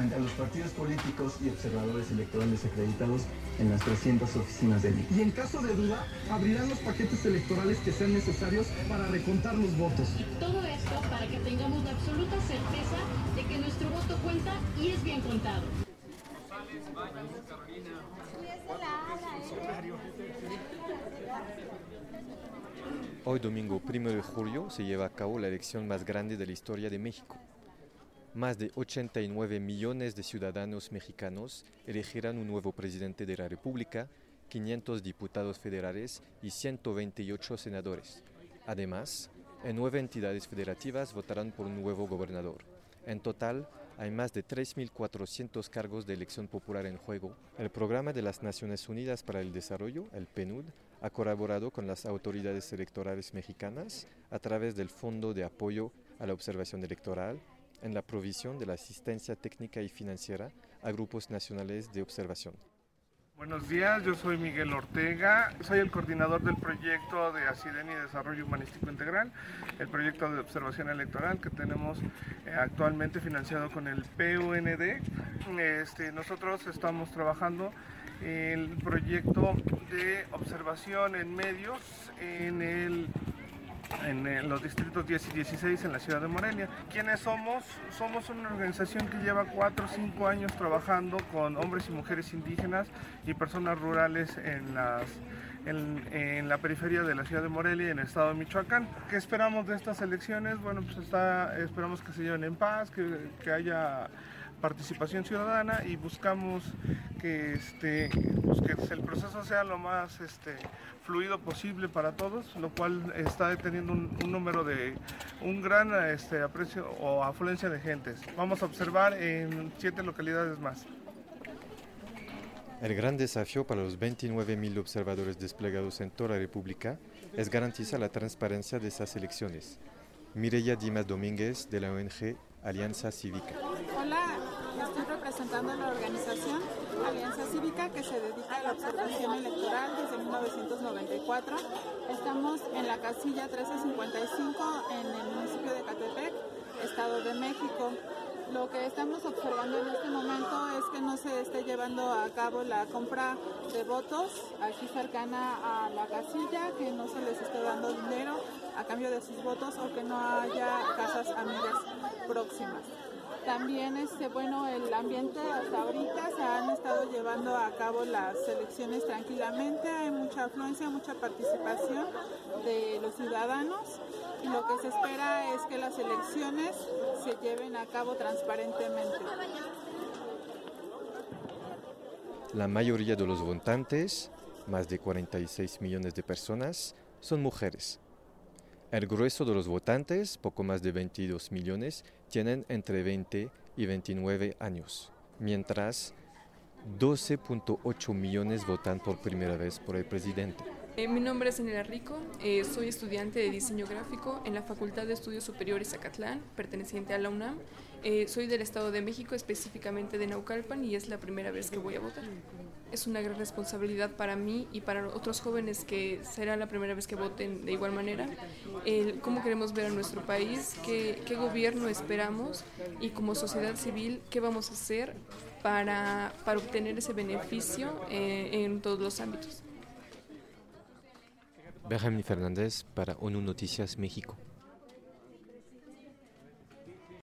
frente a los partidos políticos y observadores electorales acreditados en las 300 oficinas del INE. Y en caso de duda, abrirán los paquetes electorales que sean necesarios para recontar los votos. Y todo esto para que tengamos la absoluta certeza de que nuestro voto cuenta y es bien contado. Hoy domingo 1 de julio se lleva a cabo la elección más grande de la historia de México. Más de 89 millones de ciudadanos mexicanos elegirán un nuevo presidente de la República, 500 diputados federales y 128 senadores. Además, en nueve entidades federativas votarán por un nuevo gobernador. En total, hay más de 3.400 cargos de elección popular en juego. El Programa de las Naciones Unidas para el Desarrollo, el PNUD, ha colaborado con las autoridades electorales mexicanas a través del Fondo de Apoyo a la Observación Electoral en la provisión de la asistencia técnica y financiera a grupos nacionales de observación. Buenos días, yo soy Miguel Ortega, soy el coordinador del proyecto de ASIDEN y Desarrollo Humanístico Integral, el proyecto de observación electoral que tenemos eh, actualmente financiado con el PUND. Este, nosotros estamos trabajando el proyecto de observación en medios en el en los distritos 10 y 16 en la ciudad de Morelia. ¿Quiénes somos? Somos una organización que lleva 4 o 5 años trabajando con hombres y mujeres indígenas y personas rurales en las en, la periferia de la ciudad de Morelia y en el estado de Michoacán. ¿Qué esperamos de estas elecciones? Bueno, pues está, esperamos que se lleven en paz, que, que haya participación ciudadana y buscamos que, este, pues que el proceso sea lo más este, fluido posible para todos, lo cual está teniendo un, número de un gran este, aprecio o afluencia de gentes. Vamos a observar en siete localidades más. El gran desafío para los 29.000 observadores desplegados en toda la República es garantizar la transparencia de esas elecciones. Mireya Dimas Domínguez, de la ONG Alianza Cívica. Hola, estoy representando a la organización Alianza Cívica que se dedica a la observación electoral desde 1994. Estamos en la casilla 1355 en el municipio de Catepec, Estado de México. Lo que estamos observando en este momento es que no se esté llevando a cabo la compra de votos aquí cercana a la casilla, que no se les esté dando dinero a cambio de sus votos o que no haya casas amigas próximas. También, este, bueno, el ambiente hasta ahorita se han estado llevando a cabo las elecciones tranquilamente, hay mucha afluencia, mucha participación de los ciudadanos y lo que se espera es que las elecciones se lleven a cabo transparentemente. La mayoría de los votantes, más de 46 millones de personas, son mujeres. El grueso de los votantes, poco más de 22 millones, tienen entre 20 y 29 años, mientras 12.8 millones votan por primera vez por el presidente. Eh, mi nombre es Enela Rico, eh, soy estudiante de diseño gráfico en la Facultad de Estudios Superiores Acatlán, perteneciente a la UNAM. Eh, soy del Estado de México, específicamente de Naucalpan, y es la primera vez que voy a votar. Es una gran responsabilidad para mí y para otros jóvenes que será la primera vez que voten de igual manera. El, cómo queremos ver a nuestro país, qué, qué gobierno esperamos y como sociedad civil, qué vamos a hacer para, para obtener ese beneficio en todos los ámbitos. Benjamín Fernández para ONU Noticias México.